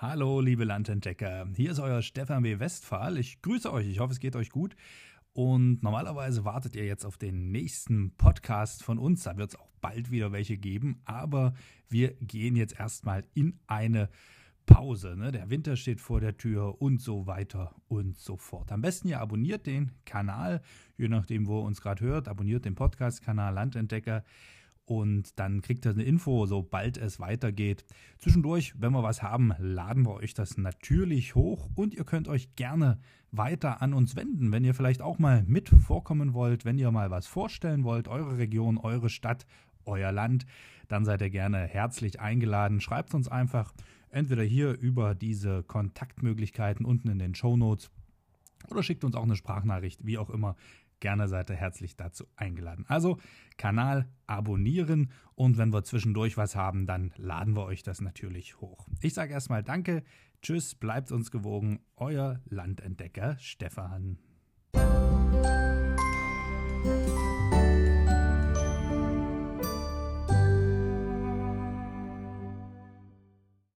Hallo, liebe Landentdecker. Hier ist euer Stefan B. Westphal. Ich grüße euch. Ich hoffe, es geht euch gut. Und normalerweise wartet ihr jetzt auf den nächsten Podcast von uns. Da wird es auch bald wieder welche geben. Aber wir gehen jetzt erstmal in eine Pause. Ne? Der Winter steht vor der Tür und so weiter und so fort. Am besten ihr abonniert den Kanal, je nachdem, wo ihr uns gerade hört. Abonniert den Podcast-Kanal Landentdecker und dann kriegt ihr eine Info, sobald es weitergeht. Zwischendurch, wenn wir was haben, laden wir euch das natürlich hoch und ihr könnt euch gerne weiter an uns wenden, wenn ihr vielleicht auch mal mit vorkommen wollt, wenn ihr mal was vorstellen wollt, eure Region, eure Stadt, euer Land, dann seid ihr gerne herzlich eingeladen. Schreibt uns einfach entweder hier über diese Kontaktmöglichkeiten unten in den Show Notes oder schickt uns auch eine Sprachnachricht, wie auch immer. Gerne seid ihr herzlich dazu eingeladen. Also Kanal abonnieren und wenn wir zwischendurch was haben, dann laden wir euch das natürlich hoch. Ich sage erstmal Danke, tschüss, bleibt uns gewogen, euer Landentdecker Stefan.